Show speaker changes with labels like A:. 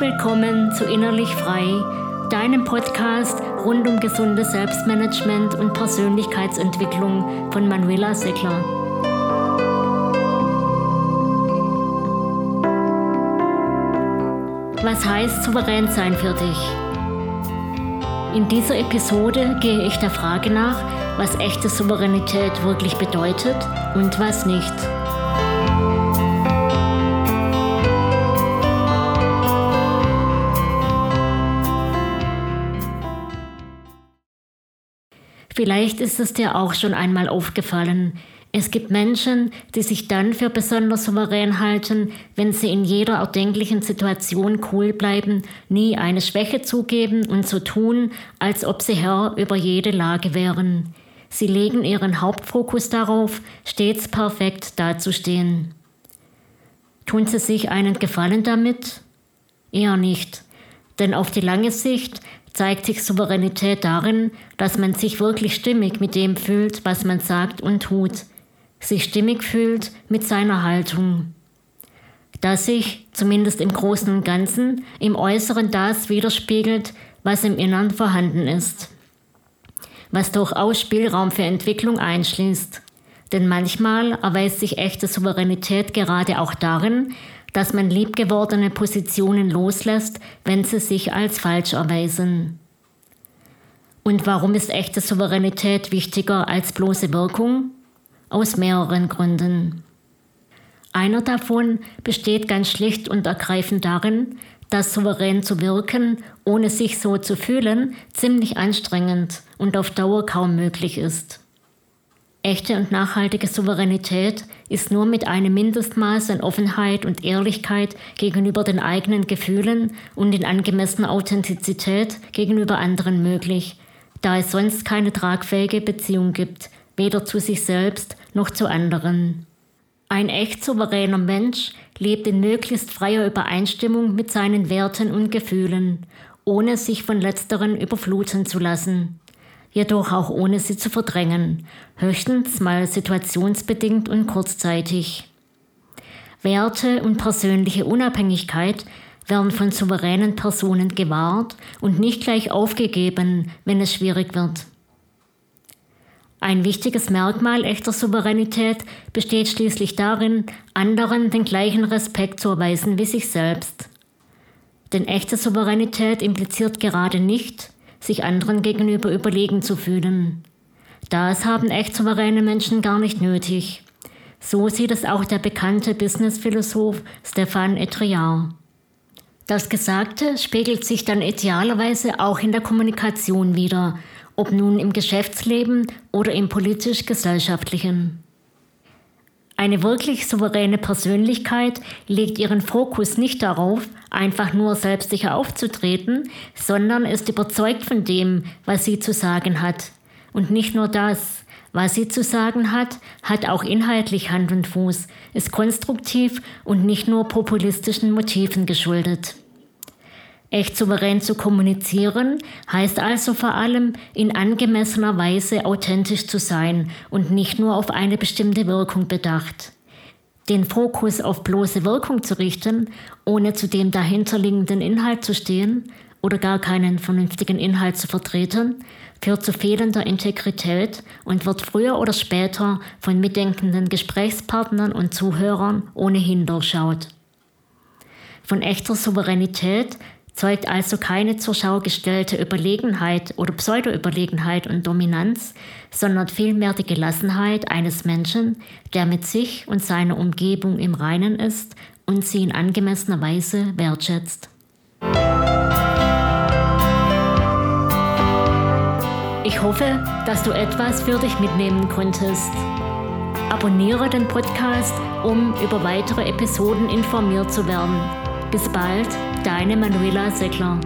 A: Willkommen zu Innerlich Frei, deinem Podcast rund um gesundes Selbstmanagement und Persönlichkeitsentwicklung von Manuela Seckler. Was heißt souverän sein für dich? In dieser Episode gehe ich der Frage nach, was echte Souveränität wirklich bedeutet und was nicht. Vielleicht ist es dir auch schon einmal aufgefallen. Es gibt Menschen, die sich dann für besonders souverän halten, wenn sie in jeder erdenklichen Situation cool bleiben, nie eine Schwäche zugeben und so tun, als ob sie Herr über jede Lage wären. Sie legen ihren Hauptfokus darauf, stets perfekt dazustehen. Tun sie sich einen Gefallen damit? Eher nicht. Denn auf die lange Sicht zeigt sich Souveränität darin, dass man sich wirklich stimmig mit dem fühlt, was man sagt und tut, sich stimmig fühlt mit seiner Haltung. Dass sich, zumindest im Großen und Ganzen, im Äußeren das widerspiegelt, was im Innern vorhanden ist. Was durchaus Spielraum für Entwicklung einschließt. Denn manchmal erweist sich echte Souveränität gerade auch darin, dass man liebgewordene Positionen loslässt, wenn sie sich als falsch erweisen. Und warum ist echte Souveränität wichtiger als bloße Wirkung? Aus mehreren Gründen. Einer davon besteht ganz schlicht und ergreifend darin, dass souverän zu wirken, ohne sich so zu fühlen, ziemlich anstrengend und auf Dauer kaum möglich ist. Echte und nachhaltige Souveränität ist nur mit einem Mindestmaß an Offenheit und Ehrlichkeit gegenüber den eigenen Gefühlen und in angemessener Authentizität gegenüber anderen möglich, da es sonst keine tragfähige Beziehung gibt, weder zu sich selbst noch zu anderen. Ein echt souveräner Mensch lebt in möglichst freier Übereinstimmung mit seinen Werten und Gefühlen, ohne sich von letzteren überfluten zu lassen jedoch auch ohne sie zu verdrängen, höchstens mal situationsbedingt und kurzzeitig. Werte und persönliche Unabhängigkeit werden von souveränen Personen gewahrt und nicht gleich aufgegeben, wenn es schwierig wird. Ein wichtiges Merkmal echter Souveränität besteht schließlich darin, anderen den gleichen Respekt zu erweisen wie sich selbst. Denn echte Souveränität impliziert gerade nicht, sich anderen gegenüber überlegen zu fühlen. Das haben echt souveräne Menschen gar nicht nötig. So sieht es auch der bekannte Businessphilosoph Stefan Etriard. Das Gesagte spiegelt sich dann idealerweise auch in der Kommunikation wider, ob nun im Geschäftsleben oder im politisch-gesellschaftlichen. Eine wirklich souveräne Persönlichkeit legt ihren Fokus nicht darauf, einfach nur selbstsicher aufzutreten, sondern ist überzeugt von dem, was sie zu sagen hat. Und nicht nur das, was sie zu sagen hat, hat auch inhaltlich Hand und Fuß, ist konstruktiv und nicht nur populistischen Motiven geschuldet. Echt souverän zu kommunizieren heißt also vor allem in angemessener Weise authentisch zu sein und nicht nur auf eine bestimmte Wirkung bedacht. Den Fokus auf bloße Wirkung zu richten, ohne zu dem dahinterliegenden Inhalt zu stehen oder gar keinen vernünftigen Inhalt zu vertreten, führt zu fehlender Integrität und wird früher oder später von mitdenkenden Gesprächspartnern und Zuhörern ohnehin durchschaut. Von echter Souveränität zeugt also keine zur Schau gestellte Überlegenheit oder Pseudo-Überlegenheit und Dominanz, sondern vielmehr die Gelassenheit eines Menschen, der mit sich und seiner Umgebung im Reinen ist und sie in angemessener Weise wertschätzt. Ich hoffe, dass du etwas für dich mitnehmen konntest. Abonniere den Podcast, um über weitere Episoden informiert zu werden. Bis bald, deine Manuela Seckler.